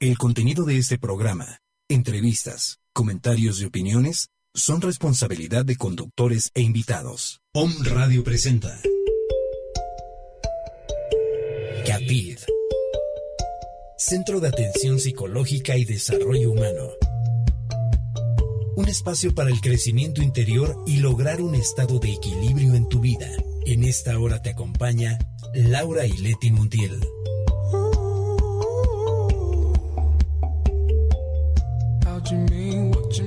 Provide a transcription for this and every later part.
El contenido de este programa, entrevistas, comentarios y opiniones son responsabilidad de conductores e invitados. Om Radio presenta CAPID Centro de Atención Psicológica y Desarrollo Humano. Un espacio para el crecimiento interior y lograr un estado de equilibrio en tu vida. En esta hora te acompaña Laura y Leti Montiel.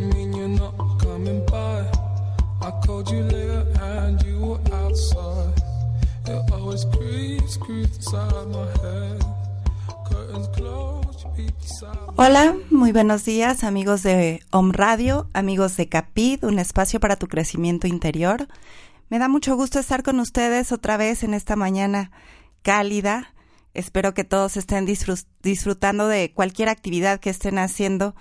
Hola, muy buenos días amigos de Om Radio, amigos de Capid, un espacio para tu crecimiento interior. Me da mucho gusto estar con ustedes otra vez en esta mañana cálida. Espero que todos estén disfrutando de cualquier actividad que estén haciendo,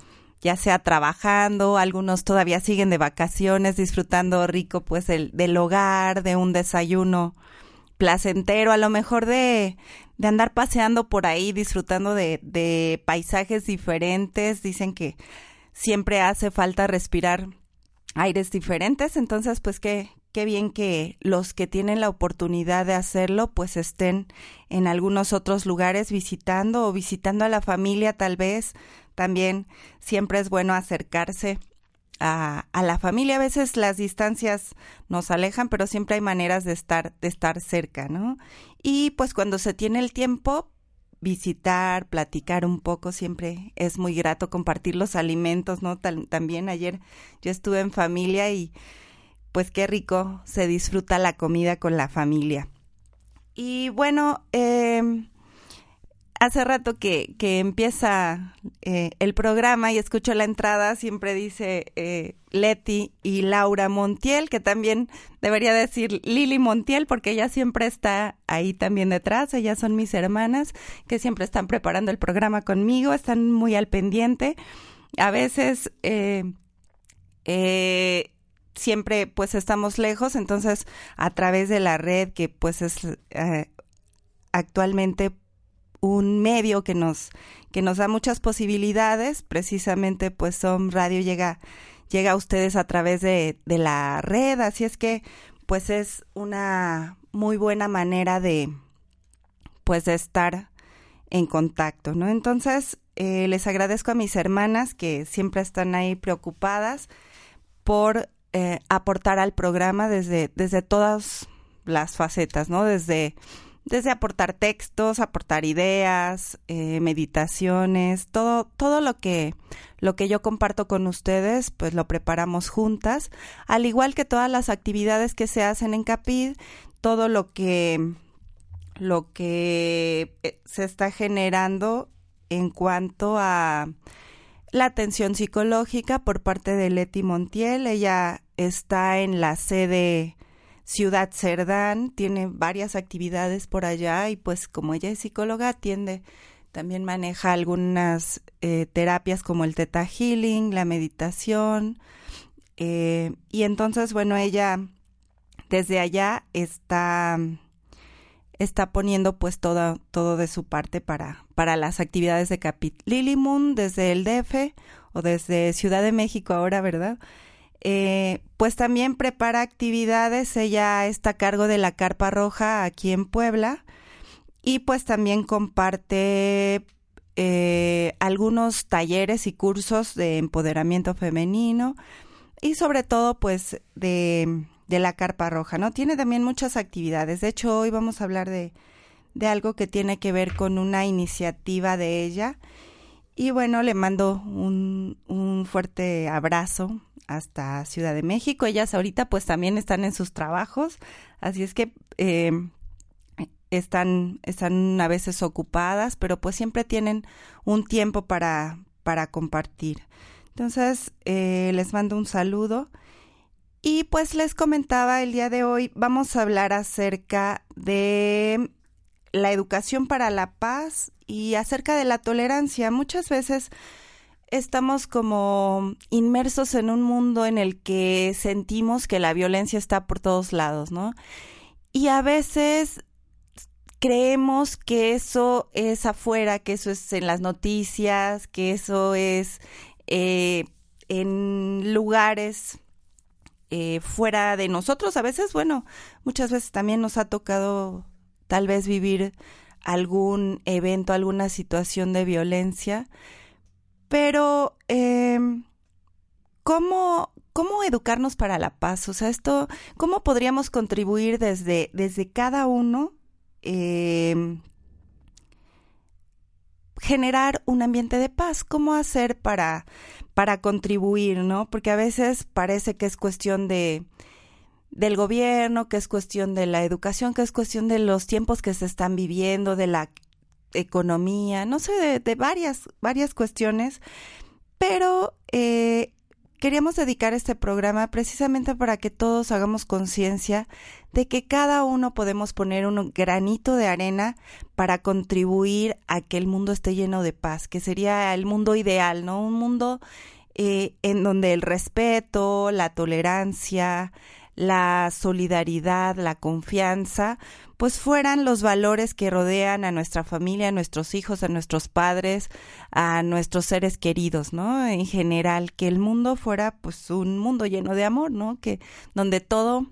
ya sea trabajando, algunos todavía siguen de vacaciones, disfrutando rico pues del, del hogar, de un desayuno placentero, a lo mejor de, de andar paseando por ahí, disfrutando de, de paisajes diferentes. Dicen que siempre hace falta respirar aires diferentes, entonces pues qué, qué bien que los que tienen la oportunidad de hacerlo pues estén en algunos otros lugares visitando o visitando a la familia tal vez. También siempre es bueno acercarse a, a, la familia. A veces las distancias nos alejan, pero siempre hay maneras de estar, de estar cerca, ¿no? Y pues cuando se tiene el tiempo, visitar, platicar un poco, siempre es muy grato compartir los alimentos, ¿no? también ayer yo estuve en familia y pues qué rico se disfruta la comida con la familia. Y bueno, eh, hace rato que, que empieza eh, el programa y escucho la entrada, siempre dice eh, Leti y Laura Montiel, que también debería decir Lili Montiel, porque ella siempre está ahí también detrás, ellas son mis hermanas, que siempre están preparando el programa conmigo, están muy al pendiente. A veces... Eh, eh, siempre pues estamos lejos, entonces a través de la red que pues es eh, actualmente un medio que nos, que nos da muchas posibilidades. Precisamente, pues Som Radio llega, llega a ustedes a través de, de la red, así es que, pues es una muy buena manera de, pues estar en contacto, ¿no? Entonces, eh, les agradezco a mis hermanas que siempre están ahí preocupadas por eh, aportar al programa desde, desde todas las facetas, ¿no? Desde desde aportar textos, aportar ideas, eh, meditaciones, todo, todo lo que, lo que yo comparto con ustedes, pues lo preparamos juntas, al igual que todas las actividades que se hacen en Capid, todo lo que, lo que eh, se está generando en cuanto a la atención psicológica por parte de Leti Montiel. Ella está en la sede Ciudad Cerdán, tiene varias actividades por allá y pues como ella es psicóloga, atiende, también maneja algunas eh, terapias como el Theta Healing, la meditación, eh, y entonces, bueno, ella desde allá está está poniendo pues todo, todo de su parte para, para las actividades de Capit. Lily Moon desde el DF o desde Ciudad de México ahora, ¿verdad? Eh, pues también prepara actividades, ella está a cargo de la Carpa Roja aquí en Puebla y pues también comparte eh, algunos talleres y cursos de empoderamiento femenino y sobre todo pues de, de la Carpa Roja, ¿no? Tiene también muchas actividades, de hecho hoy vamos a hablar de, de algo que tiene que ver con una iniciativa de ella y bueno, le mando un, un fuerte abrazo hasta Ciudad de México. Ellas ahorita pues también están en sus trabajos, así es que eh, están, están a veces ocupadas, pero pues siempre tienen un tiempo para, para compartir. Entonces, eh, les mando un saludo. Y pues les comentaba el día de hoy, vamos a hablar acerca de la educación para la paz y acerca de la tolerancia. Muchas veces estamos como inmersos en un mundo en el que sentimos que la violencia está por todos lados, ¿no? Y a veces creemos que eso es afuera, que eso es en las noticias, que eso es eh, en lugares eh, fuera de nosotros. A veces, bueno, muchas veces también nos ha tocado tal vez vivir algún evento, alguna situación de violencia, pero eh, ¿cómo, ¿cómo educarnos para la paz? O sea, esto, ¿cómo podríamos contribuir desde, desde cada uno? Eh, generar un ambiente de paz, cómo hacer para, para contribuir, ¿no? Porque a veces parece que es cuestión de del gobierno, que es cuestión de la educación, que es cuestión de los tiempos que se están viviendo, de la economía, no sé, de, de varias, varias cuestiones, pero eh, queríamos dedicar este programa precisamente para que todos hagamos conciencia de que cada uno podemos poner un granito de arena para contribuir a que el mundo esté lleno de paz, que sería el mundo ideal, ¿no? Un mundo eh, en donde el respeto, la tolerancia, la solidaridad, la confianza, pues fueran los valores que rodean a nuestra familia, a nuestros hijos, a nuestros padres, a nuestros seres queridos, ¿no? En general, que el mundo fuera pues un mundo lleno de amor, ¿no? Que donde todo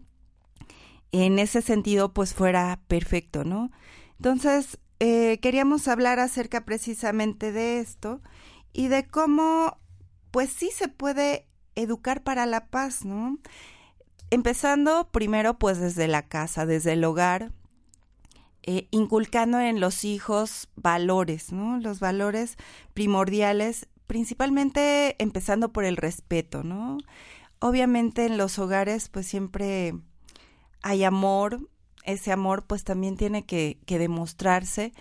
en ese sentido pues fuera perfecto, ¿no? Entonces, eh, queríamos hablar acerca precisamente de esto y de cómo pues sí se puede educar para la paz, ¿no? Empezando primero pues desde la casa, desde el hogar, eh, inculcando en los hijos valores, ¿no? Los valores primordiales, principalmente empezando por el respeto, ¿no? Obviamente en los hogares pues siempre hay amor, ese amor pues también tiene que, que demostrarse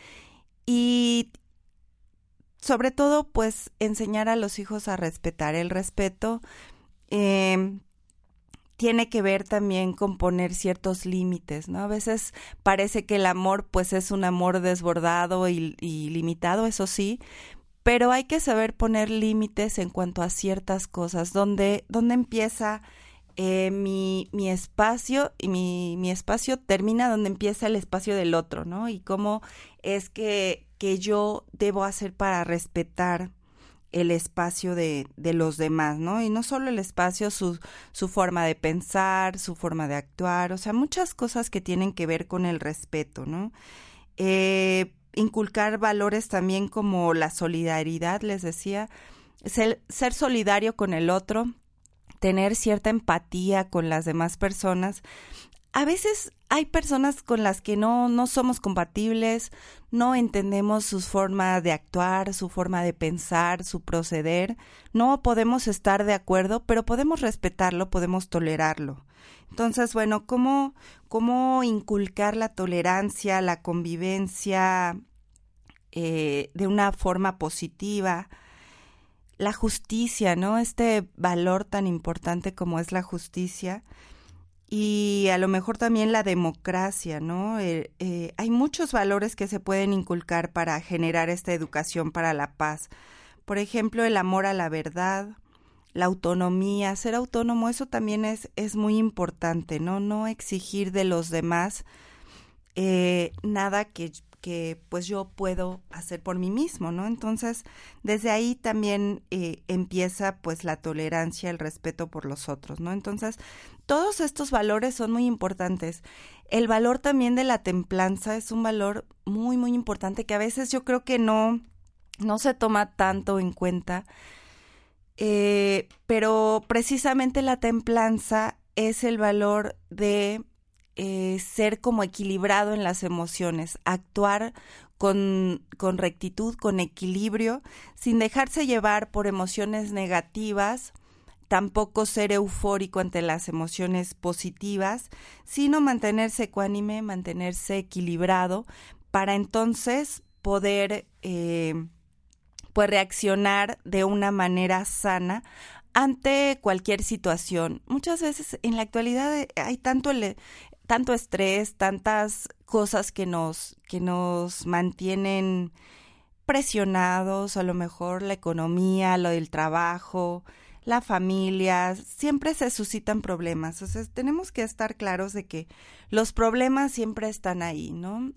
y sobre todo pues enseñar a los hijos a respetar el respeto. Eh, tiene que ver también con poner ciertos límites, ¿no? A veces parece que el amor pues es un amor desbordado y, limitado, eso sí, pero hay que saber poner límites en cuanto a ciertas cosas, donde, donde empieza eh, mi, mi, espacio y mi, mi, espacio termina donde empieza el espacio del otro, ¿no? Y cómo es que, que yo debo hacer para respetar el espacio de, de, los demás, ¿no? Y no solo el espacio, su, su forma de pensar, su forma de actuar, o sea, muchas cosas que tienen que ver con el respeto, ¿no? Eh, inculcar valores también como la solidaridad, les decía, ser, ser solidario con el otro, tener cierta empatía con las demás personas, a veces hay personas con las que no, no somos compatibles, no entendemos su forma de actuar, su forma de pensar, su proceder, no podemos estar de acuerdo, pero podemos respetarlo, podemos tolerarlo. Entonces, bueno, ¿cómo, cómo inculcar la tolerancia, la convivencia eh, de una forma positiva? La justicia, ¿no? Este valor tan importante como es la justicia y a lo mejor también la democracia, ¿no? Eh, eh, hay muchos valores que se pueden inculcar para generar esta educación para la paz. Por ejemplo, el amor a la verdad, la autonomía, ser autónomo, eso también es, es muy importante, ¿no? No exigir de los demás eh, nada que que pues yo puedo hacer por mí mismo, ¿no? Entonces, desde ahí también eh, empieza pues la tolerancia, el respeto por los otros, ¿no? Entonces, todos estos valores son muy importantes. El valor también de la templanza es un valor muy, muy importante que a veces yo creo que no, no se toma tanto en cuenta. Eh, pero precisamente la templanza es el valor de ser como equilibrado en las emociones, actuar con, con rectitud, con equilibrio, sin dejarse llevar por emociones negativas, tampoco ser eufórico ante las emociones positivas, sino mantenerse ecuánime, mantenerse equilibrado, para entonces poder, eh, pues reaccionar de una manera sana ante cualquier situación. Muchas veces en la actualidad hay tanto tanto estrés, tantas cosas que nos que nos mantienen presionados, a lo mejor la economía, lo del trabajo, la familia, siempre se suscitan problemas. O tenemos que estar claros de que los problemas siempre están ahí, ¿no?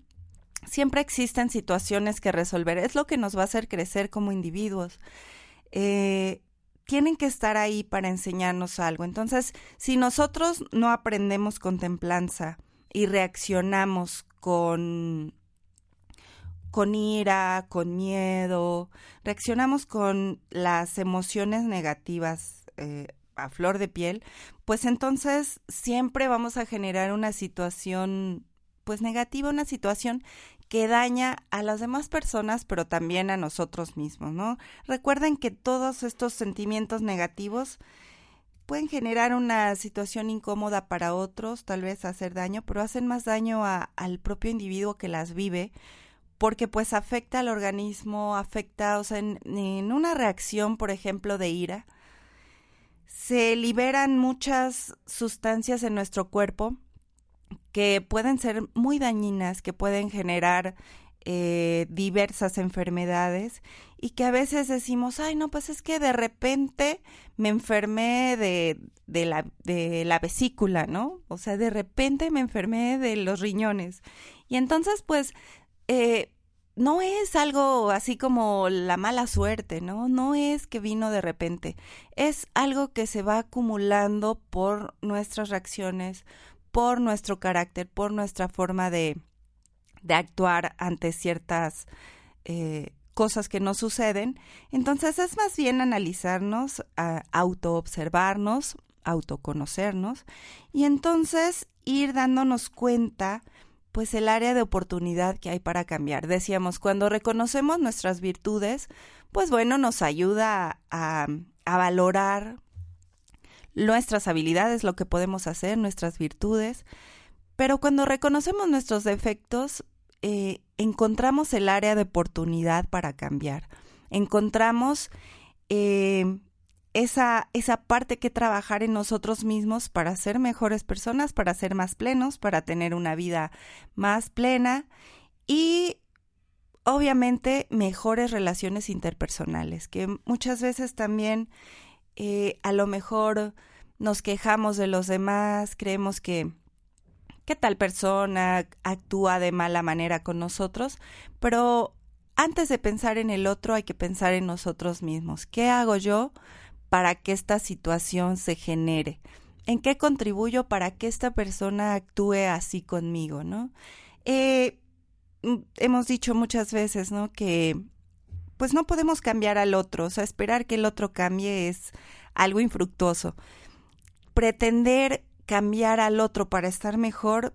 Siempre existen situaciones que resolver. Es lo que nos va a hacer crecer como individuos. Eh, tienen que estar ahí para enseñarnos algo. Entonces, si nosotros no aprendemos con templanza y reaccionamos con con ira, con miedo, reaccionamos con las emociones negativas eh, a flor de piel, pues entonces siempre vamos a generar una situación pues negativa, una situación que daña a las demás personas, pero también a nosotros mismos, ¿no? Recuerden que todos estos sentimientos negativos pueden generar una situación incómoda para otros, tal vez hacer daño, pero hacen más daño al propio individuo que las vive, porque pues afecta al organismo, afecta, o sea, en, en una reacción, por ejemplo, de ira, se liberan muchas sustancias en nuestro cuerpo que pueden ser muy dañinas, que pueden generar eh, diversas enfermedades y que a veces decimos, ay, no, pues es que de repente me enfermé de, de, la, de la vesícula, ¿no? O sea, de repente me enfermé de los riñones. Y entonces, pues, eh, no es algo así como la mala suerte, ¿no? No es que vino de repente. Es algo que se va acumulando por nuestras reacciones, por nuestro carácter, por nuestra forma de, de actuar ante ciertas eh, cosas que nos suceden. Entonces es más bien analizarnos, autoobservarnos, autoconocernos y entonces ir dándonos cuenta pues el área de oportunidad que hay para cambiar. Decíamos, cuando reconocemos nuestras virtudes, pues bueno, nos ayuda a, a valorar nuestras habilidades, lo que podemos hacer, nuestras virtudes. Pero cuando reconocemos nuestros defectos, eh, encontramos el área de oportunidad para cambiar. Encontramos eh, esa, esa parte que trabajar en nosotros mismos para ser mejores personas, para ser más plenos, para tener una vida más plena y obviamente mejores relaciones interpersonales, que muchas veces también eh, a lo mejor nos quejamos de los demás, creemos que que tal persona actúa de mala manera con nosotros, pero antes de pensar en el otro hay que pensar en nosotros mismos. ¿Qué hago yo para que esta situación se genere? ¿En qué contribuyo para que esta persona actúe así conmigo, no? Eh, mm, hemos dicho muchas veces, ¿no? Que pues no podemos cambiar al otro, o sea, esperar que el otro cambie es algo infructuoso. Pretender cambiar al otro para estar mejor,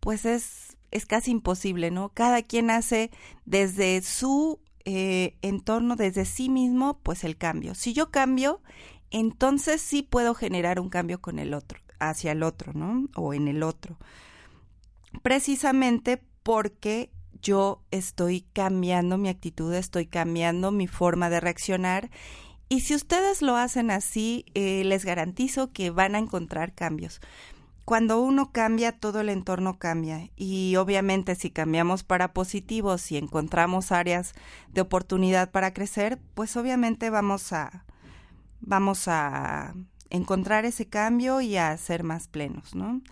pues es, es casi imposible, ¿no? Cada quien hace desde su eh, entorno, desde sí mismo, pues el cambio. Si yo cambio, entonces sí puedo generar un cambio con el otro, hacia el otro, ¿no? O en el otro. Precisamente porque yo estoy cambiando mi actitud, estoy cambiando mi forma de reaccionar. Y si ustedes lo hacen así, eh, les garantizo que van a encontrar cambios. Cuando uno cambia, todo el entorno cambia. Y obviamente si cambiamos para positivos, si encontramos áreas de oportunidad para crecer, pues obviamente vamos a, vamos a encontrar ese cambio y a ser más plenos, ¿no?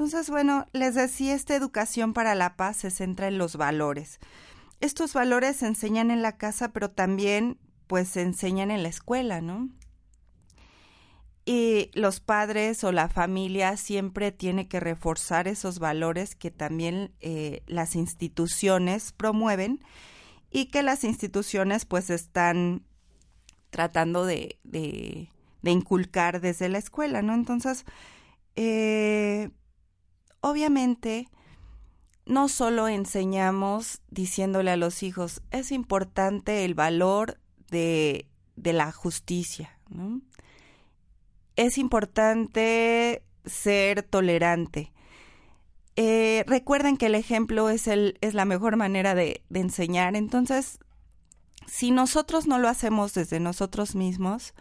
Entonces, bueno, les decía, esta educación para la paz se centra en los valores. Estos valores se enseñan en la casa, pero también pues se enseñan en la escuela, ¿no? Y los padres o la familia siempre tiene que reforzar esos valores que también eh, las instituciones promueven y que las instituciones pues están tratando de, de, de inculcar desde la escuela, ¿no? Entonces, eh, obviamente no solo enseñamos diciéndole a los hijos, es importante el valor de, de la justicia. Es importante ser tolerante. Eh, recuerden que el ejemplo es, el, es la mejor manera de enseñar, entonces si nosotros no lo hacemos desde nosotros mismos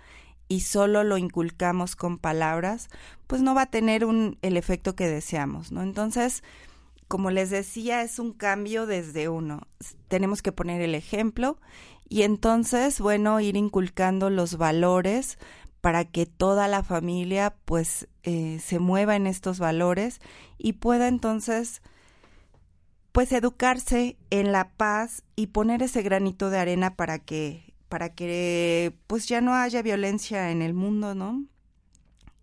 y solo lo inculcamos con palabras, pues no va a tener un, el efecto que deseamos, ¿no? Entonces, como les decía, es un cambio desde uno. Tenemos que poner el ejemplo y entonces, bueno, ir inculcando los valores para que toda la familia pues eh, se mueva en estos valores y pueda entonces pues educarse en la paz y poner ese granito de arena para que para que pues ya no haya violencia en el mundo, ¿no?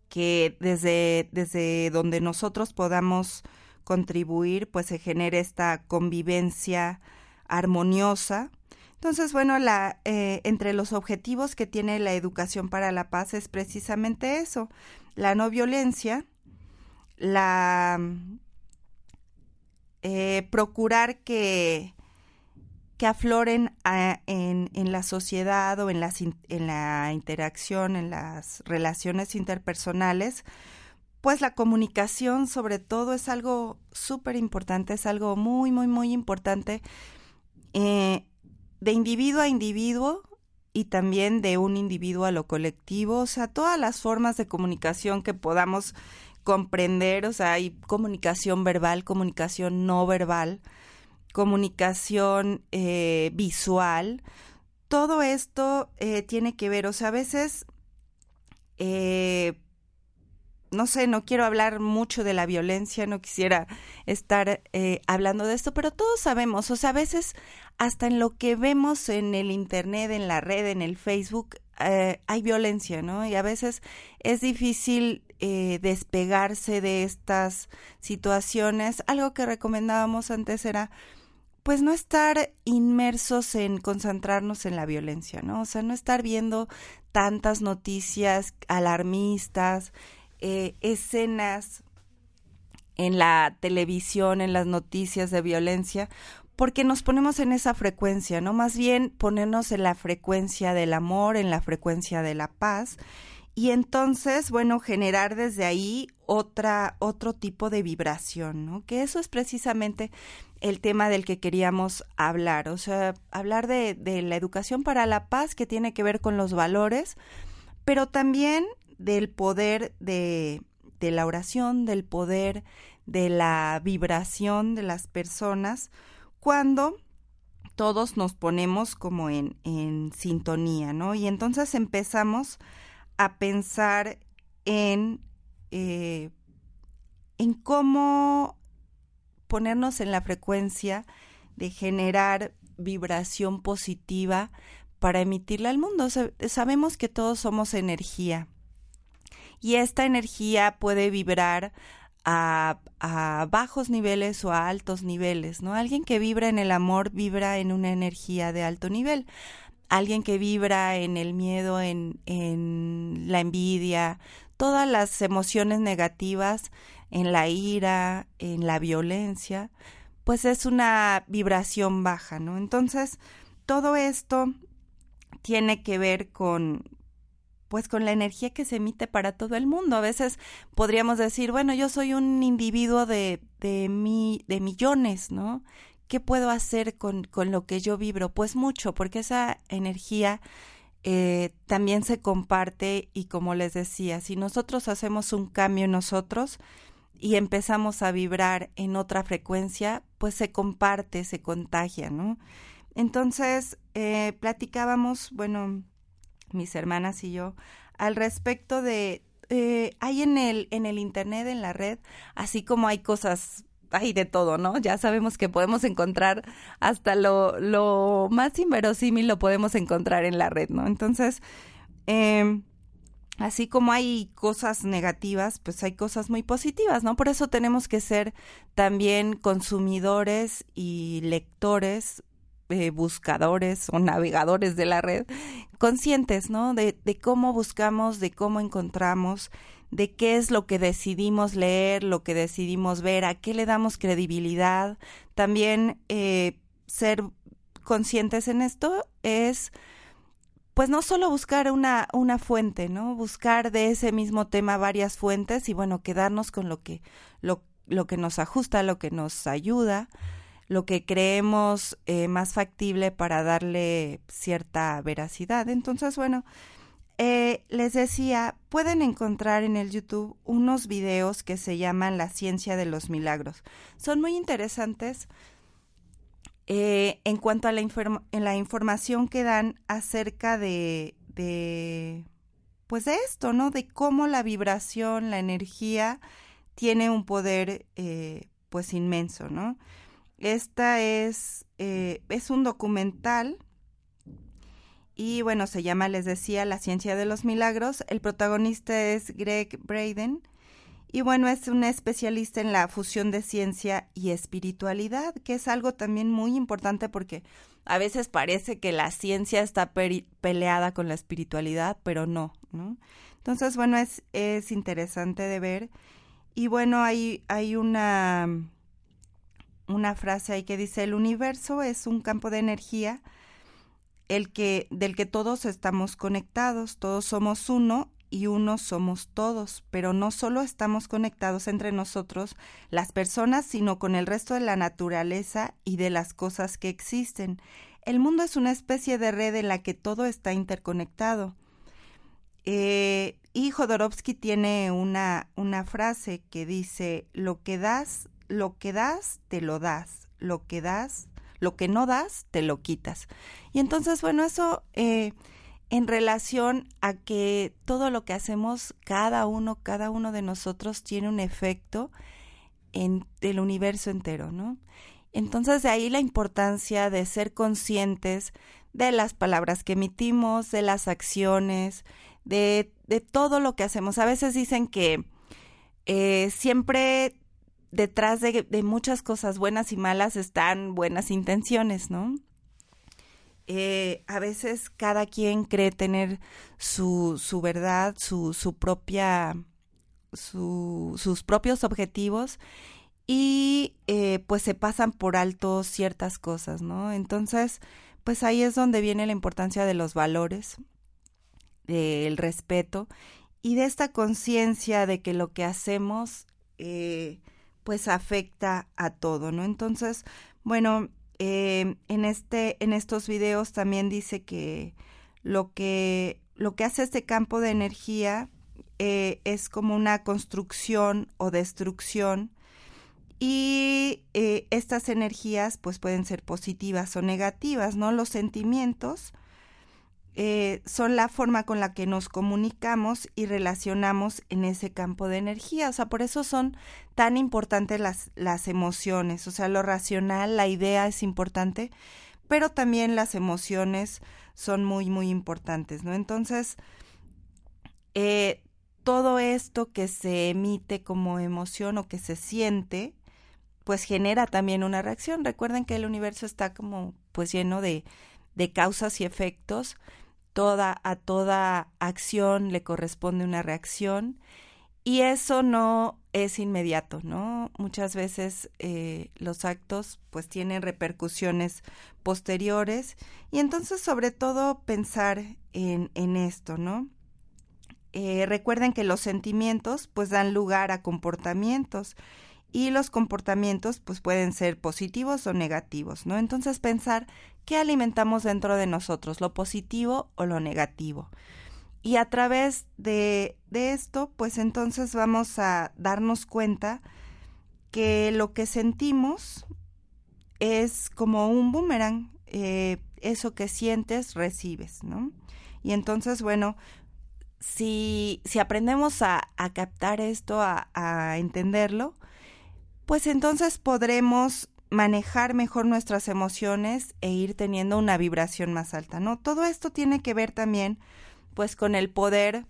Que desde desde donde nosotros podamos contribuir pues se genere esta convivencia armoniosa. Entonces, bueno, la, eh, entre los objetivos que tiene la educación para la paz es precisamente eso, la no violencia, la eh, procurar que, que afloren en, en, la sociedad o en, las, en la interacción, en las relaciones interpersonales, pues la comunicación sobre todo es algo súper importante, es algo muy, muy, muy importante eh, de individuo a individuo y también de un individuo a lo colectivo, o sea, todas las formas de comunicación que podamos comprender, o sea, hay comunicación verbal, comunicación no verbal, comunicación eh, visual, todo esto eh, tiene que ver, o sea, a veces, eh, no sé, no quiero hablar mucho de la violencia, no quisiera estar hablando de esto, pero todos sabemos, o sea, a veces hasta en lo que vemos en el Internet, en la red, en el Facebook, hay violencia, ¿no? Y a veces es difícil eh, despegarse de estas situaciones. Algo que recomendábamos antes era pues no estar inmersos en concentrarnos en la violencia, ¿no? O sea, no estar viendo tantas noticias alarmistas, eh, escenas en la televisión, en las noticias de violencia, porque nos ponemos en esa frecuencia, ¿no? Más bien ponernos en la frecuencia del amor, en la frecuencia de la paz y entonces, bueno, generar desde ahí otra, otro tipo de vibración, ¿no? Que eso es precisamente el tema del que queríamos hablar, o sea, hablar de, de la educación para la paz que tiene que ver con los valores, pero también del poder de, de la oración, del poder de la vibración de las personas, cuando todos nos ponemos como en, en sintonía, ¿no? Y entonces empezamos a pensar en, eh, en cómo ponernos en la frecuencia de generar vibración positiva para emitirla al mundo. sabemos que todos somos energía y esta energía puede vibrar a, a, bajos niveles o a altos niveles, ¿no? Alguien que vibra en el amor vibra en una energía de alto nivel alguien que vibra en el miedo, en, en la envidia, todas las emociones negativas, en la ira, en la violencia, pues es una vibración baja, ¿no? Entonces, todo esto tiene que ver con pues con la energía que se emite para todo el mundo. A veces podríamos decir, bueno, yo soy un individuo de, de, mi, de millones, ¿no? ¿Qué puedo hacer con, con lo que yo vibro? Pues mucho, porque esa energía eh, también se comparte y como les decía, si nosotros hacemos un cambio en nosotros y empezamos a vibrar en otra frecuencia, pues se comparte, se contagia, ¿no? Entonces, eh, platicábamos, bueno, mis hermanas y yo, al respecto de, eh, hay en el, en el Internet, en la red, así como hay cosas hay de todo, ¿no? Ya sabemos que podemos encontrar hasta lo, lo más inverosímil lo podemos encontrar en la red, ¿no? Entonces, eh, así como hay cosas negativas, pues hay cosas muy positivas, ¿no? Por eso tenemos que ser también consumidores y lectores, eh, buscadores o navegadores de la red, conscientes, ¿no? De cómo buscamos, de cómo encontramos de qué es lo que decidimos leer, lo que decidimos ver, a qué le damos credibilidad. También eh, ser conscientes en esto es pues no solo buscar una, una fuente, ¿no? Buscar de ese mismo tema varias fuentes y bueno, quedarnos con lo que, lo, lo que nos ajusta, lo que nos ayuda. lo que creemos eh, más factible para darle cierta veracidad. Entonces, bueno, eh, les decía, pueden encontrar en el YouTube unos videos que se llaman La ciencia de los milagros. Son muy interesantes eh, en cuanto a la, en la, información que dan acerca de, de, pues de esto, ¿no? De cómo la vibración, la energía tiene un poder, eh, pues inmenso, ¿no? Esta es, es un documental y bueno, se llama, les decía, La ciencia de los milagros. El protagonista es Greg Braden. Y bueno, es un especialista en la fusión de ciencia y espiritualidad, que es algo también muy importante porque a veces parece que la ciencia está peleada con la espiritualidad, pero no, ¿no? Entonces, bueno, es, es interesante de ver. Y bueno, hay, hay una, una frase ahí que dice, el universo es un campo de energía el que del que todos estamos conectados, todos somos uno y uno somos todos, pero no solo estamos conectados entre nosotros, las personas, sino con el resto de la naturaleza y de las cosas que existen. El mundo es una especie de red en la que todo está interconectado. Eh, y Jodorowsky tiene una, una frase que dice, lo que das, lo que das, te lo das, lo que das, lo que no das, te lo quitas. Y entonces, bueno, eso eh, en relación a que todo lo que hacemos, cada uno, cada uno de nosotros tiene un efecto en el universo entero, ¿no? Entonces de ahí la importancia de ser conscientes de las palabras que emitimos, de las acciones, de, de todo lo que hacemos. A veces dicen que eh, siempre detrás de, muchas cosas buenas y malas están buenas intenciones, ¿no? Eh, a veces cada quien cree tener su, su verdad, su, su propia, su, sus propios objetivos y eh, pues se pasan por alto ciertas cosas, ¿no? Entonces, pues ahí es donde viene la importancia de los valores, del respeto y de esta conciencia de que lo que hacemos eh, pues afecta a todo, ¿no? Entonces, bueno, eh, en este, en estos videos también dice que lo que, lo que hace este campo de energía eh, es como una construcción o destrucción y eh, estas energías pues pueden ser positivas o negativas, ¿no? Los sentimientos eh, son la forma con la que nos comunicamos y relacionamos en ese campo de energía. O sea, por eso son tan importantes las, las emociones. O sea, lo racional, la idea es importante, pero también las emociones son muy, muy importantes, ¿no? Entonces, eh, todo esto que se emite como emoción o que se siente, pues genera también una reacción. Recuerden que el universo está como pues lleno de, de causas y efectos toda, a toda acción le corresponde una reacción y eso no es inmediato, ¿no? Muchas veces eh, los actos pues tienen repercusiones posteriores y entonces sobre todo pensar en, esto, ¿no? Eh, recuerden que los sentimientos pues dan lugar a comportamientos y los comportamientos pues pueden ser positivos o negativos, ¿no? Entonces pensar qué alimentamos dentro de nosotros, lo positivo o lo negativo. Y a través de, de esto pues entonces vamos a darnos cuenta que lo que sentimos es como un boomerang, eh, eso que sientes recibes, ¿no? Y entonces, bueno, si, si aprendemos a, a captar esto, a, a entenderlo, pues entonces podremos manejar mejor nuestras emociones e ir teniendo una vibración más alta, ¿no? Todo esto tiene que ver también pues con el poder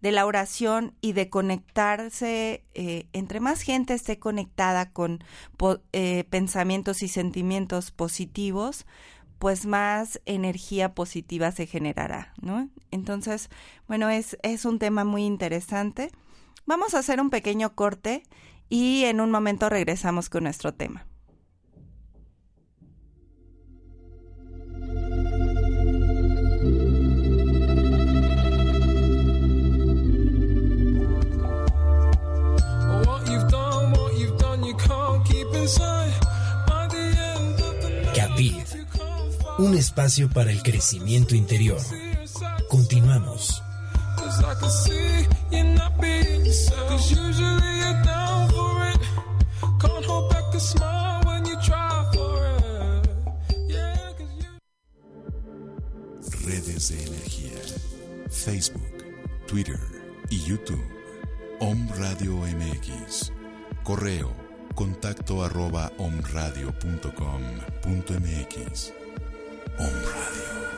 de la oración y de conectarse, eh, entre más gente esté conectada con eh, pensamientos y sentimientos positivos, pues más energía positiva se generará, ¿no? Entonces, bueno, es, es un tema muy interesante. Vamos a hacer un pequeño corte y en un momento regresamos con nuestro tema. espacio para el crecimiento interior. Continuamos. Redes de energía. Facebook, Twitter y YouTube. Om Radio MX. Correo contacto arroba omradio.com.mx. Om Radio.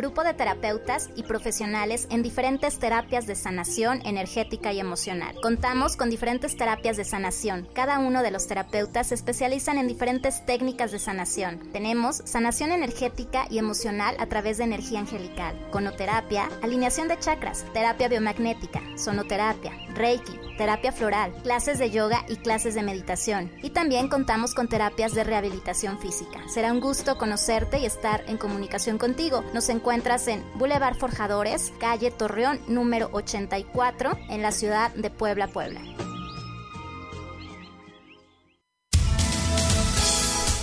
grupo de terapeutas y profesionales en diferentes terapias de sanación energética y emocional. Contamos con diferentes terapias de sanación. Cada uno de los terapeutas se especializan en diferentes técnicas de sanación. Tenemos sanación energética y emocional a través de energía angelical, conoterapia, alineación de chakras, terapia biomagnética, sonoterapia, reiki, terapia floral, clases de yoga y clases de meditación. Y también contamos con terapias de rehabilitación física. Será un gusto conocerte y estar en comunicación contigo. Nos encuentras en Boulevard Forjadores, calle Torreón número 84, en la ciudad de Puebla, Puebla.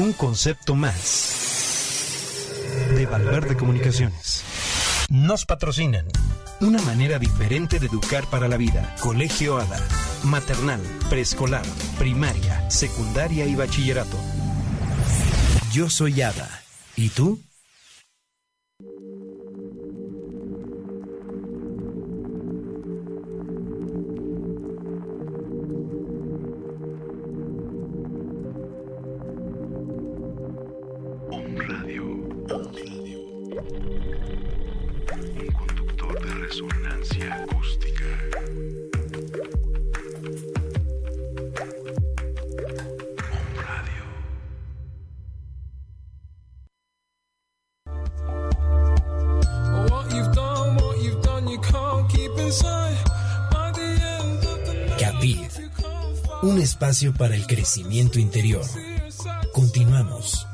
Un concepto más de Valverde Comunicaciones. Nos patrocinan. Una manera diferente de educar para la vida. Colegio ADA. Maternal, preescolar, primaria, secundaria y bachillerato. Yo soy Ada. ¿Y tú? Espacio para el crecimiento interior. Continuamos.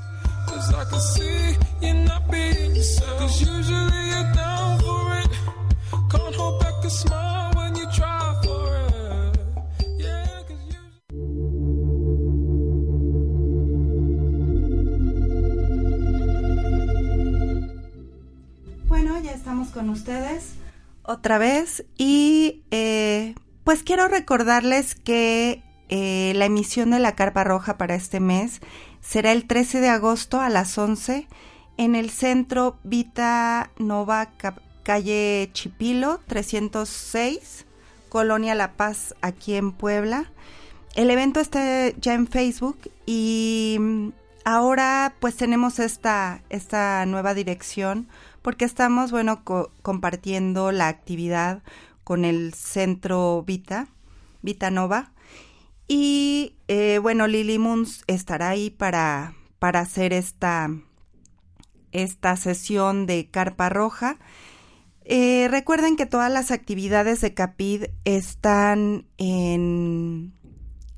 Bueno, ya estamos con ustedes otra vez y eh, pues quiero recordarles que eh, la emisión de la Carpa Roja para este mes será el 13 de agosto a las 11 en el centro Vita Nova calle Chipilo 306, Colonia La Paz, aquí en Puebla. El evento está ya en Facebook y mm, ahora pues tenemos esta, esta nueva dirección porque estamos, bueno, co- compartiendo la actividad con el centro Vita, Vita Nova. Y eh, bueno, Lily Moons estará ahí para, para hacer esta, esta sesión de carpa roja. Eh, recuerden que todas las actividades de Capid están en,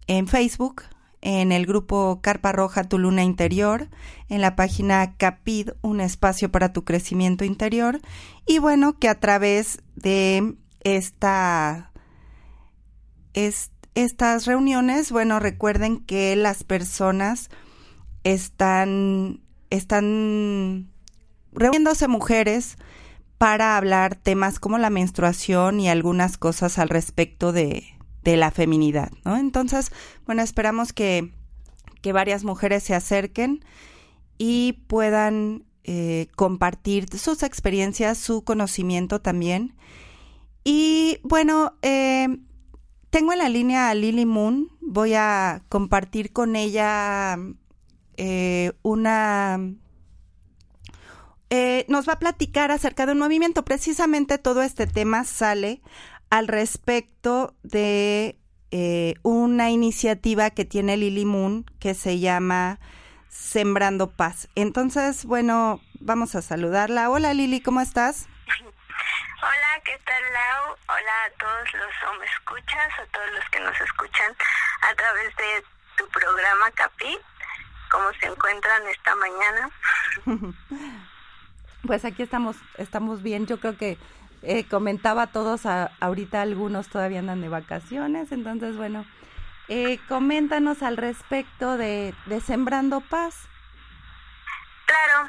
en Facebook, en el grupo Carpa Roja Tu Luna Interior, en la página Capid, un espacio para tu crecimiento interior. Y bueno, que a través de esta, es- estas reuniones, bueno, recuerden que las personas están, están reuniéndose mujeres para hablar temas como la menstruación y algunas cosas al respecto de, de la feminidad, ¿no? Entonces, bueno, esperamos que, que varias mujeres se acerquen y puedan eh, compartir sus experiencias, su conocimiento también. Y bueno, eh, tengo en la línea a Lily Moon. Voy a compartir con ella eh, una... Eh, nos va a platicar acerca de un movimiento. Precisamente todo este tema sale al respecto de eh, una iniciativa que tiene Lily Moon que se llama Sembrando Paz. Entonces, bueno, vamos a saludarla. Hola Lili, ¿cómo estás? Hola, ¿qué tal Lau? Hola a todos los me escuchas, a todos los que nos escuchan a través de tu programa Capi. ¿Cómo se encuentran esta mañana? pues aquí estamos, estamos bien. Yo creo que eh, comentaba a todos, ahorita algunos todavía andan de vacaciones, entonces bueno, eh, coméntanos al respecto de, de Sembrando Paz. Claro,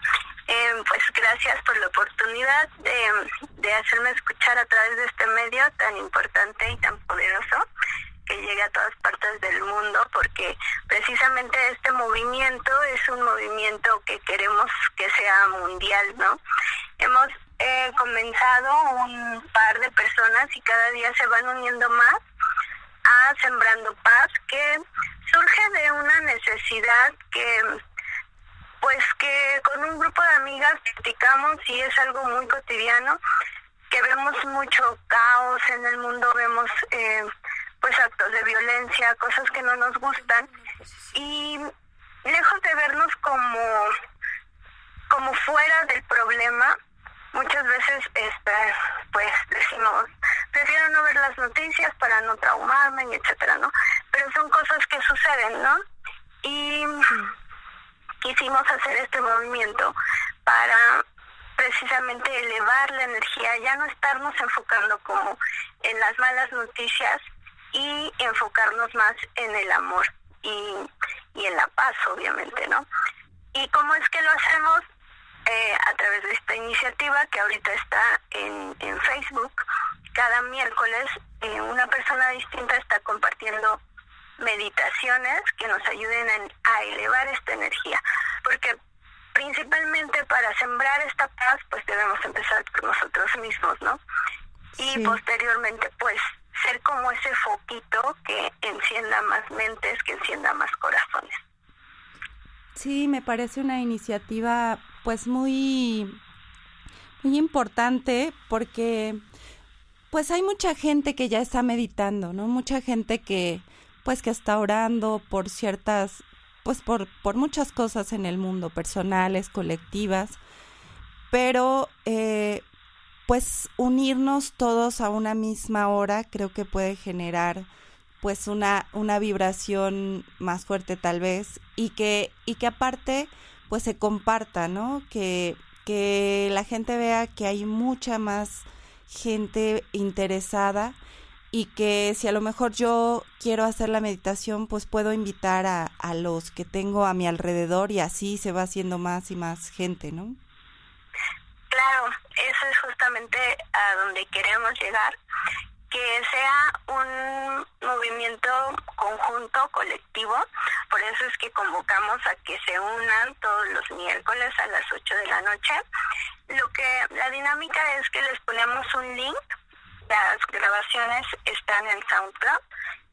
eh, pues gracias por la oportunidad de, hacerme escuchar a través de este medio tan importante y tan poderoso que llegue a todas partes del mundo, porque precisamente este movimiento es un movimiento que queremos que sea mundial, ¿no? Hemos eh, comenzado un par de personas y cada día se van uniendo más a Sembrando Paz, que surge de una necesidad que pues que con un grupo de amigas platicamos y es algo muy cotidiano, que vemos mucho caos en el mundo, vemos eh, pues actos de violencia, cosas que no nos gustan y lejos de vernos como como fuera del problema, muchas veces este, pues decimos, prefiero no ver las noticias para no traumarme, etcétera, ¿no? Pero son cosas que suceden, ¿no? Y quisimos hacer este movimiento para precisamente elevar la energía, ya no estarnos enfocando como en las malas noticias y enfocarnos más en el amor y, y en la paz, obviamente, ¿no? ¿Y cómo es que lo hacemos? Eh, a través de esta iniciativa que ahorita está en, en Facebook. Cada miércoles eh, una persona distinta está compartiendo meditaciones que nos ayuden a, elevar esta energía, porque principalmente para sembrar esta paz, pues debemos empezar por nosotros mismos, ¿no? Y posteriormente, pues, ser como ese foquito que encienda más mentes, que encienda más corazones. Sí, me parece una iniciativa, pues, muy, muy importante, porque, pues, hay mucha gente que ya está meditando, ¿no? Mucha gente que, pues que está orando por ciertas, pues por, por muchas cosas en el mundo, personales, colectivas, pero eh, pues unirnos todos a una misma hora creo que puede generar pues una, una vibración más fuerte tal vez y que, y que aparte pues se comparta, ¿no? Que, que la gente vea que hay mucha más gente interesada y que si a lo mejor yo quiero hacer la meditación, pues puedo invitar a, a los que tengo a mi alrededor y así se va haciendo más y más gente, ¿no? Claro, eso es justamente a donde queremos llegar, que sea un movimiento conjunto, colectivo, por eso es que convocamos a que se unan todos los miércoles a las 8 de la noche. Lo que la dinámica es que les ponemos un link las grabaciones están en SoundCloud,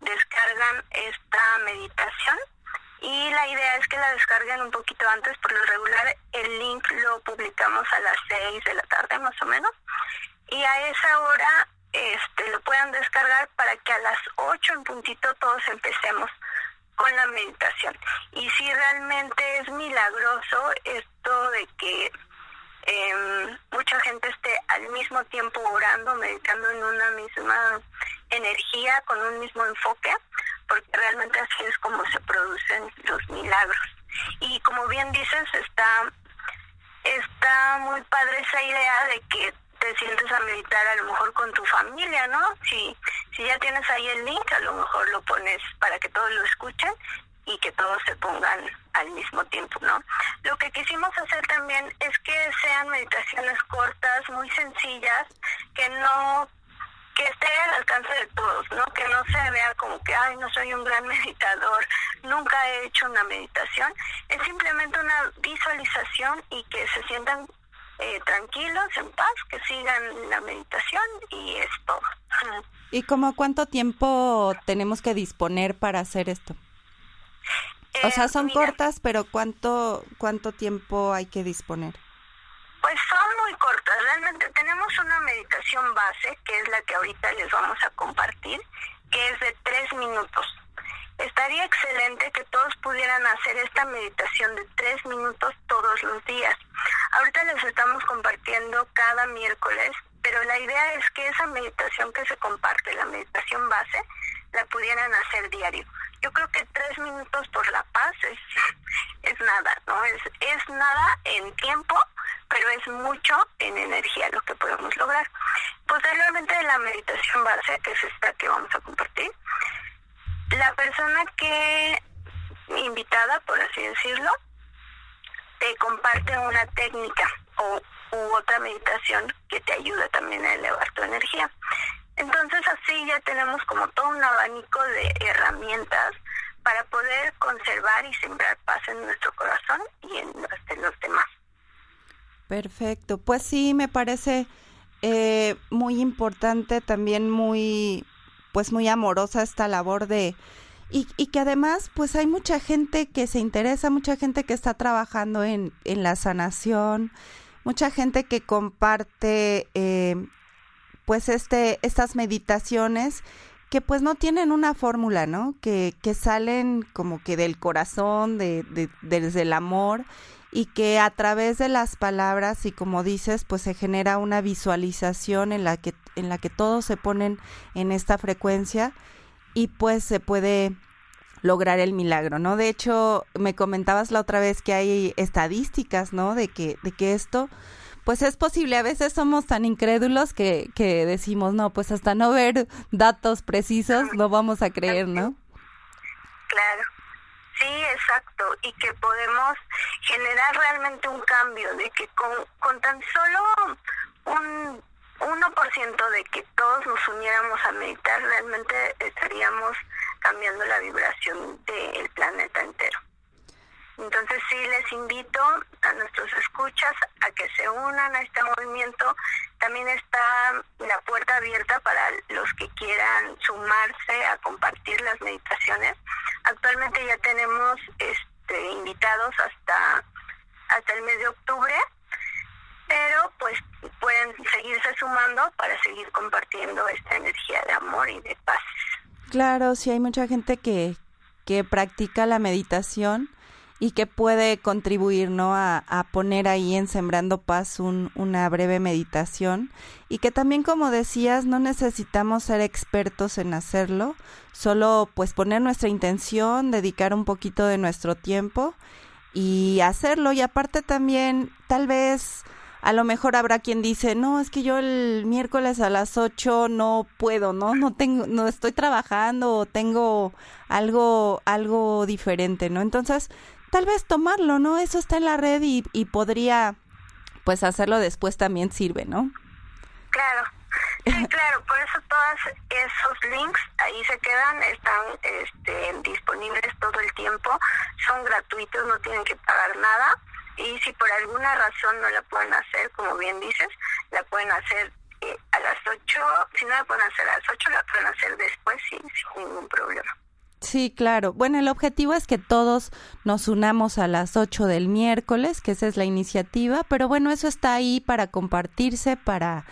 descargan esta meditación y la idea es que la descarguen un poquito antes, por lo regular el link lo publicamos a las 6 de la tarde más o menos y a esa hora este lo puedan descargar para que a las 8 en puntito todos empecemos con la meditación. Y si realmente es milagroso esto de que eh, mucha gente esté al mismo tiempo orando, meditando en una misma energía, con un mismo enfoque, porque realmente así es como se producen los milagros. Y como bien dices, está, está muy padre esa idea de que te sientes a meditar a lo mejor con tu familia, ¿no? Si, si ya tienes ahí el link, a lo mejor lo pones para que todos lo escuchen y que todos se pongan al mismo tiempo, ¿no? Lo que quisimos hacer también es que sean meditaciones cortas, muy sencillas, que no que esté al alcance de todos, ¿no? Que no se vea como que, ay, no soy un gran meditador, nunca he hecho una meditación. Es simplemente una visualización y que se sientan eh, tranquilos, en paz, que sigan la meditación y es todo. ¿Y como cuánto tiempo tenemos que disponer para hacer esto? O sea, Eh, son mira, cortas, pero ¿cuánto, ¿cuánto tiempo hay que disponer? Pues son muy cortas. Realmente tenemos una meditación base, que es la que ahorita les vamos a compartir, que es de tres minutos. Estaría excelente que todos pudieran hacer esta meditación de tres minutos todos los días. Ahorita les estamos compartiendo cada miércoles, pero la idea es que esa meditación que se comparte, la meditación base, la pudieran hacer diario. Yo creo que tres minutos por la paz es, es nada, ¿no? Es, es nada en tiempo, pero es mucho en energía lo que podemos lograr. Posteriormente de la meditación base, que es esta que vamos a compartir, la persona que invitada, por así decirlo, te comparte una técnica o u otra meditación que te ayuda también a elevar tu energía. Entonces así ya tenemos como todo un abanico de herramientas para poder conservar y sembrar paz en nuestro corazón y en los de los demás. Perfecto, pues sí, me parece eh, muy importante, también muy, pues muy amorosa esta labor de, y, y que además, pues hay mucha gente que se interesa, mucha gente que está trabajando en, en la sanación, mucha gente que comparte, eh, pues este, estas meditaciones que pues no tienen una fórmula, ¿no? Que, que salen como que del corazón, de, de, desde el amor y que a través de las palabras y como dices, pues se genera una visualización en la que en la que todos se ponen en esta frecuencia y pues se puede lograr el milagro, ¿no? De hecho, me comentabas la otra vez que hay estadísticas, ¿no? De que de que esto pues es posible, a veces somos tan incrédulos que, que decimos, no, pues hasta no ver datos precisos no vamos a creer, ¿no? Claro. Sí, exacto, y que podemos generar realmente un cambio, de que con, con tan solo un 1% de que todos nos uniéramos a meditar, realmente estaríamos cambiando la vibración del planeta entero. Entonces sí les invito a nuestros escuchas a que se unan a este movimiento. También está la puerta abierta para los que quieran sumarse a compartir las meditaciones. Actualmente ya tenemos este, invitados hasta, hasta el mes de octubre, pero pues pueden seguirse sumando para seguir compartiendo esta energía de amor y de paz. Claro, sí hay mucha gente que, que practica la meditación y que puede contribuir ¿no? a, a poner ahí en Sembrando Paz un, una breve meditación y que también como decías no necesitamos ser expertos en hacerlo, solo pues poner nuestra intención, dedicar un poquito de nuestro tiempo y hacerlo y aparte también tal vez a lo mejor habrá quien dice, no, es que yo el miércoles a las 8 no puedo, ¿no? No tengo, no estoy trabajando o tengo algo, algo diferente, ¿no? Entonces, tal vez tomarlo, ¿no? Eso está en la red y, podría, pues hacerlo después también sirve, ¿no? Claro, sí, claro, por eso todos esos links ahí se quedan, están este, disponibles todo el tiempo, son gratuitos, no tienen que pagar nada y si por alguna razón no la pueden hacer, como bien dices, la pueden hacer eh, a las 8, si no la pueden hacer a las 8, la pueden hacer después sin, sin ningún problema. Sí, claro. Bueno, el objetivo es que todos nos unamos a las 8 del miércoles, que esa es la iniciativa, pero bueno, eso está ahí para compartirse, para,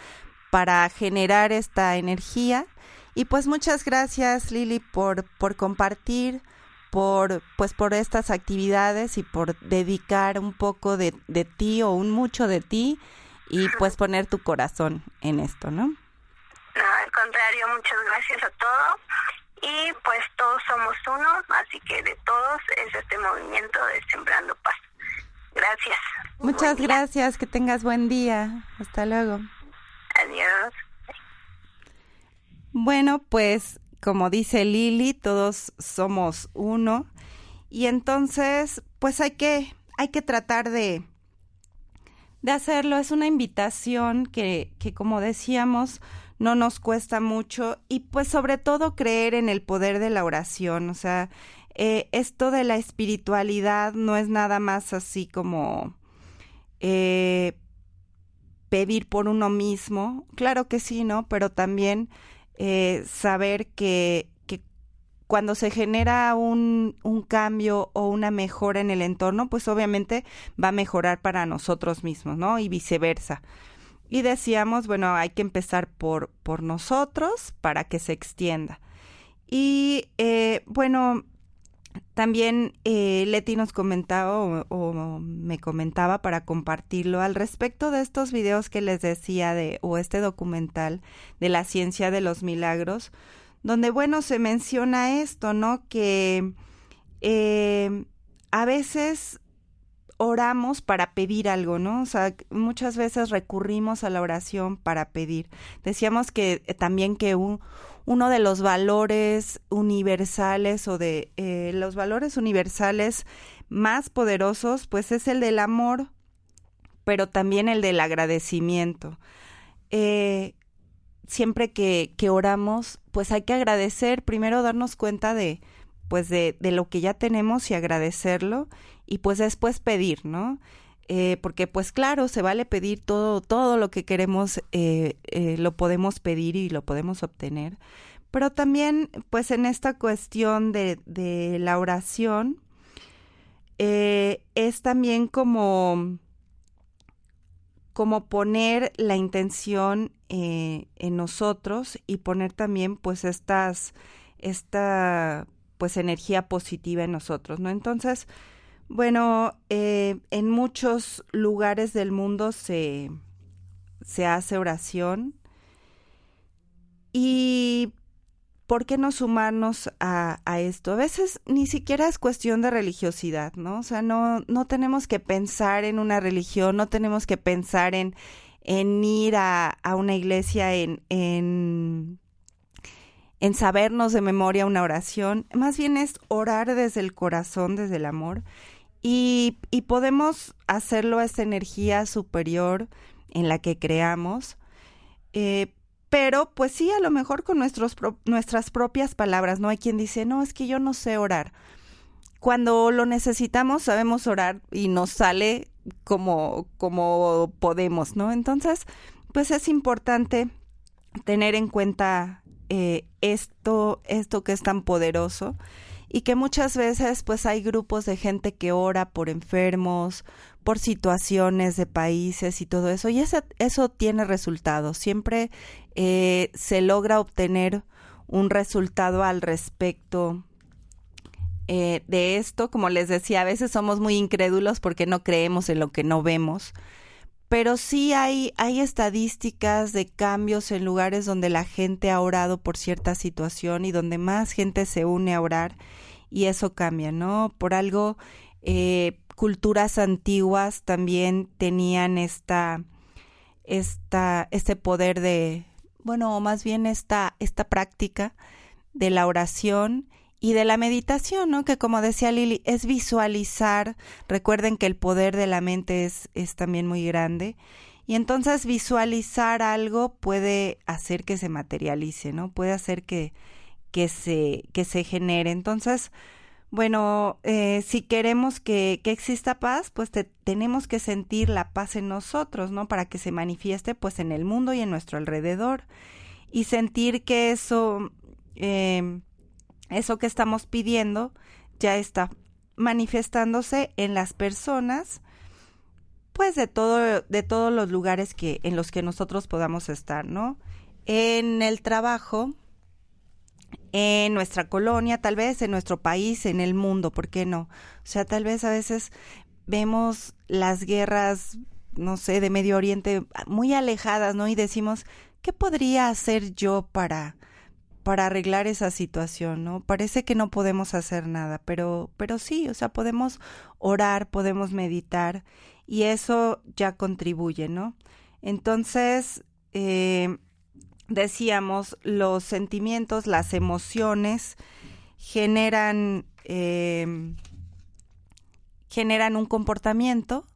para generar esta energía. Y pues muchas gracias, Lili, por, por compartir, por, pues por estas actividades y por dedicar un poco de, de ti o un mucho de ti y pues poner tu corazón en esto, ¿no? No, al contrario, muchas gracias a todos y pues todos somos uno, así que de todos es este movimiento de Sembrando Paz. Gracias. Muchas gracias, que tengas buen día. Hasta luego. Adiós. Bueno, pues como dice Lili, todos somos uno y entonces pues hay que hay que tratar de de hacerlo. Es una invitación que que como decíamos no nos cuesta mucho y pues sobre todo creer en el poder de la oración, o sea, eh, esto de la espiritualidad no es nada más así como eh, pedir por uno mismo, claro que sí, ¿no? Pero también eh, saber que, que cuando se genera un, un cambio o una mejora en el entorno, pues obviamente va a mejorar para nosotros mismos, ¿no? Y viceversa. Y decíamos, bueno, hay que empezar por, por nosotros para que se extienda. Y eh, bueno, también eh, Leti nos comentaba o, o, me comentaba para compartirlo al respecto de estos videos que les decía de o este documental de la ciencia de los milagros, donde bueno se menciona esto, ¿no? Que eh, a veces oramos para pedir algo, ¿no? O sea, muchas veces recurrimos a la oración para pedir. Decíamos que eh, también que un, uno de los valores universales o de eh, los valores universales más poderosos, pues es el del amor, pero también el del agradecimiento. Eh, siempre que, que oramos, pues hay que agradecer, primero darnos cuenta de, pues de, de lo que ya tenemos y agradecerlo y pues después pedir, ¿no? Eh, porque pues claro, se vale pedir todo, todo lo que queremos, eh, eh, lo podemos pedir y lo podemos obtener. Pero también pues en esta cuestión de, de la oración es también como, como poner la intención en nosotros y poner también pues estas, esta pues energía positiva en nosotros, ¿no? Entonces, bueno, eh, en muchos lugares del mundo se, se hace oración. ¿Y por qué no sumarnos a, a, esto? A veces ni siquiera es cuestión de religiosidad, ¿no? O sea, no, no tenemos que pensar en una religión, no tenemos que pensar en, en ir a, a una iglesia, en, en en sabernos de memoria una oración, más bien es orar desde el corazón, desde el amor, y, y podemos hacerlo a esa energía superior en la que creamos, eh, pero pues sí, a lo mejor con nuestros pro nuestras propias palabras, ¿no? Hay quien dice, no, es que yo no sé orar. Cuando lo necesitamos, sabemos orar y nos sale como, como podemos, ¿no? Entonces, pues es importante tener en cuenta eh, esto, esto que es tan poderoso y que muchas veces pues hay grupos de gente que ora por enfermos, por situaciones de países y todo eso y ese, eso tiene resultados. Siempre eh, se logra obtener un resultado al respecto eh, de esto. Como les decía, a veces somos muy incrédulos porque no creemos en lo que no vemos pero sí hay, hay estadísticas de cambios en lugares donde la gente ha orado por cierta situación y donde más gente se une a orar y eso cambia, ¿no? Por algo, eh, culturas antiguas también tenían esta, esta, este poder de, bueno, o más bien esta, esta práctica de la oración y de la meditación, ¿no? Que como decía Lili, es visualizar. Recuerden que el poder de la mente es, es también muy grande. Y entonces visualizar algo puede hacer que se materialice, ¿no? Puede hacer que, que, se, que se genere. Entonces, bueno, eh, si queremos que, que, exista paz, pues te, tenemos que sentir la paz en nosotros, ¿no? Para que se manifieste pues en el mundo y en nuestro alrededor. Y sentir que eso... Eh, eso que estamos pidiendo ya está manifestándose en las personas pues de todo de todos los lugares que en los que nosotros podamos estar, ¿no? En el trabajo, en nuestra colonia, tal vez en nuestro país, en el mundo, ¿por qué no? O sea, tal vez a veces vemos las guerras, no sé, de Medio Oriente muy alejadas, ¿no? Y decimos, ¿qué podría hacer yo para para arreglar esa situación, ¿no? Parece que no podemos hacer nada, pero, pero sí, o sea, podemos orar, podemos meditar y eso ya contribuye, ¿no? Entonces, eh, decíamos, los sentimientos, las emociones generan, eh, generan un comportamiento,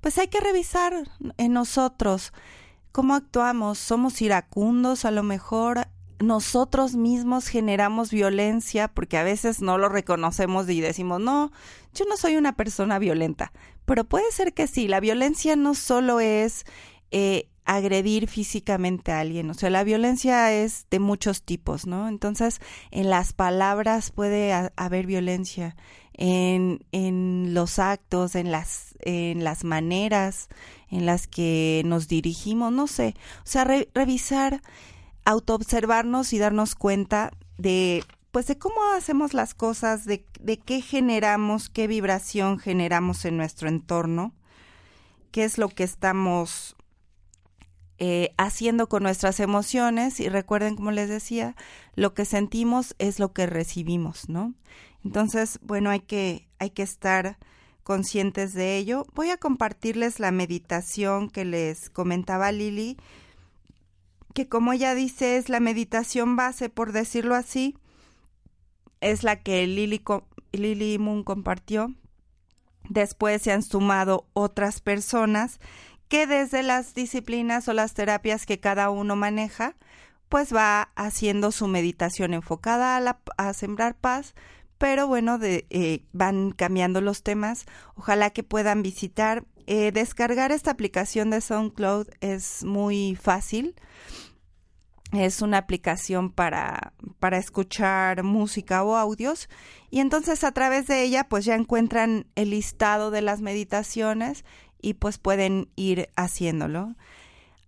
pues hay que revisar en nosotros cómo actuamos, somos iracundos a lo mejor, nosotros mismos generamos violencia porque a veces no lo reconocemos y decimos, no, yo no soy una persona violenta, pero puede ser que sí, la violencia no solo es eh, agredir físicamente a alguien. O sea, la violencia es de muchos tipos, ¿no? Entonces, en las palabras puede haber violencia, en, en los actos, en las, en las maneras en las que nos dirigimos, no sé. O sea, revisar, autoobservarnos y darnos cuenta de pues de cómo hacemos las cosas, de, de qué generamos, qué vibración generamos en nuestro entorno, qué es lo que estamos eh, haciendo con nuestras emociones y recuerden, como les decía, lo que sentimos es lo que recibimos, ¿no? Entonces, bueno, hay que, hay que estar conscientes de ello. Voy a compartirles la meditación que les comentaba Lili, que como ella dice es la meditación base, por decirlo así, es la que Lili Moon compartió. Después se han sumado otras personas que desde las disciplinas o las terapias que cada uno maneja, pues va haciendo su meditación enfocada a, a sembrar paz, pero bueno, de, eh, van cambiando los temas. Ojalá que puedan visitar. Eh, descargar esta aplicación de SoundCloud es muy fácil. Es una aplicación para, para escuchar música o audios y entonces a través de ella pues ya encuentran el listado de las meditaciones y pues pueden ir haciéndolo.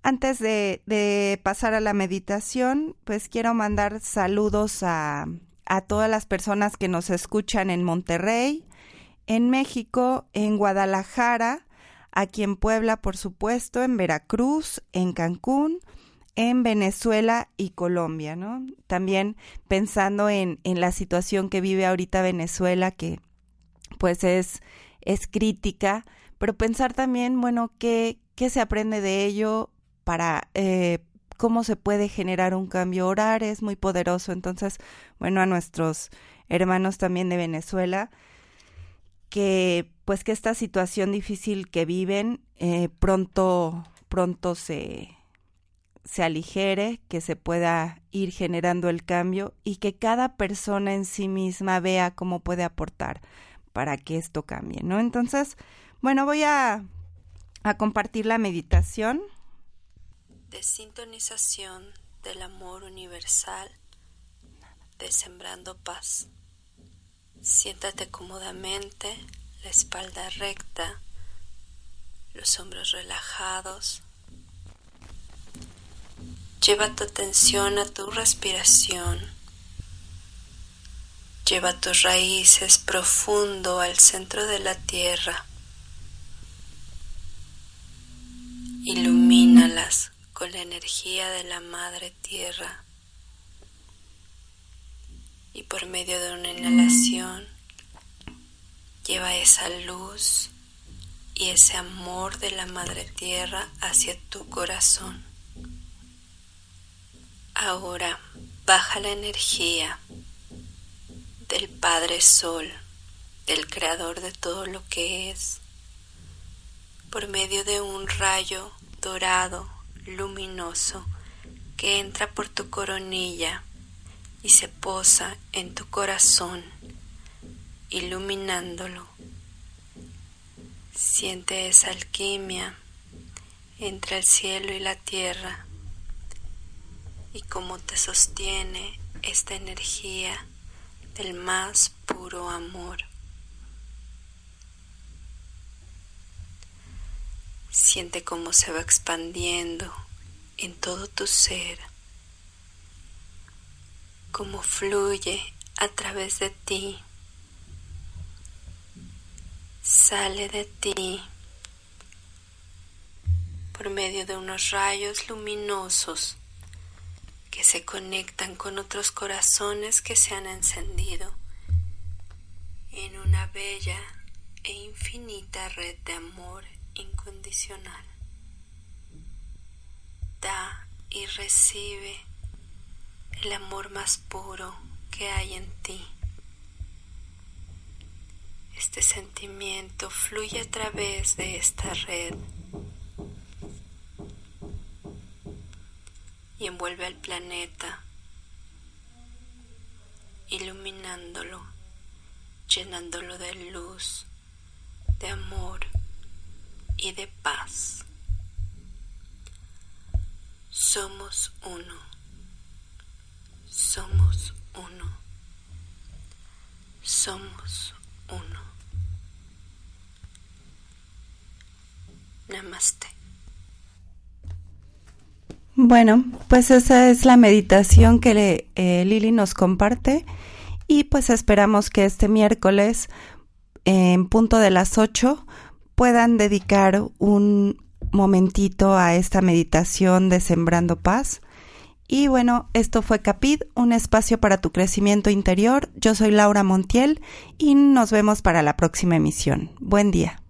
Antes de, de pasar a la meditación, pues quiero mandar saludos a, a todas las personas que nos escuchan en Monterrey, en México, en Guadalajara, aquí en Puebla, por supuesto, en Veracruz, en Cancún, en Venezuela y Colombia, ¿no? También pensando en, en la situación que vive ahorita Venezuela, que pues es, es crítica, pero pensar también, bueno, qué, qué se aprende de ello para eh, cómo se puede generar un cambio. Orar es muy poderoso, entonces, bueno, a nuestros hermanos también de Venezuela, que pues que esta situación difícil que viven eh, pronto, pronto se, se aligere, que se pueda ir generando el cambio y que cada persona en sí misma vea cómo puede aportar para que esto cambie, ¿no? Entonces, bueno, voy a, a compartir la meditación. De sintonización del amor universal, de sembrando paz. Siéntate cómodamente, la espalda recta, los hombros relajados. Lleva tu atención a tu respiración. Lleva tus raíces profundo al centro de la tierra. Ilumínalas con la energía de la Madre Tierra. Y por medio de una inhalación, lleva esa luz y ese amor de la Madre Tierra hacia tu corazón. Ahora baja la energía del Padre Sol, del Creador de todo lo que es, por medio de un rayo dorado, luminoso, que entra por tu coronilla y se posa en tu corazón, iluminándolo. Siente esa alquimia entre el cielo y la tierra y cómo te sostiene esta energía del más puro amor. Siente cómo se va expandiendo en todo tu ser, cómo fluye a través de ti, sale de ti por medio de unos rayos luminosos que se conectan con otros corazones que se han encendido en una bella e infinita red de amor incondicional. Da y recibe el amor más puro que hay en ti. Este sentimiento fluye a través de esta red y envuelve al planeta, iluminándolo, llenándolo de luz, de amor y de paz. Somos uno. Somos uno. Somos uno. Namaste. Bueno, pues esa es la meditación que eh, Lili nos comparte y pues esperamos que este miércoles en punto de las 8 puedan dedicar un momentito a esta meditación de Sembrando Paz. Y bueno, esto fue Capid, un espacio para tu crecimiento interior. Yo soy Laura Montiel y nos vemos para la próxima emisión. Buen día.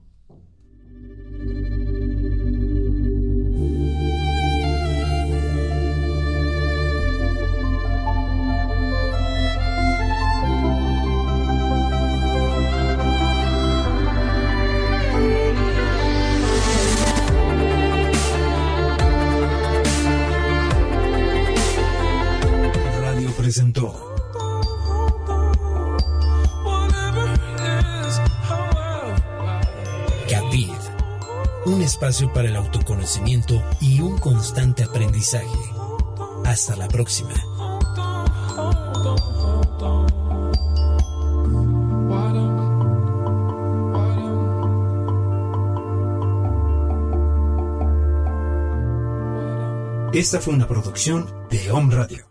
Un espacio para el autoconocimiento y un constante aprendizaje. Hasta la próxima. Esta fue una producción de Home Radio.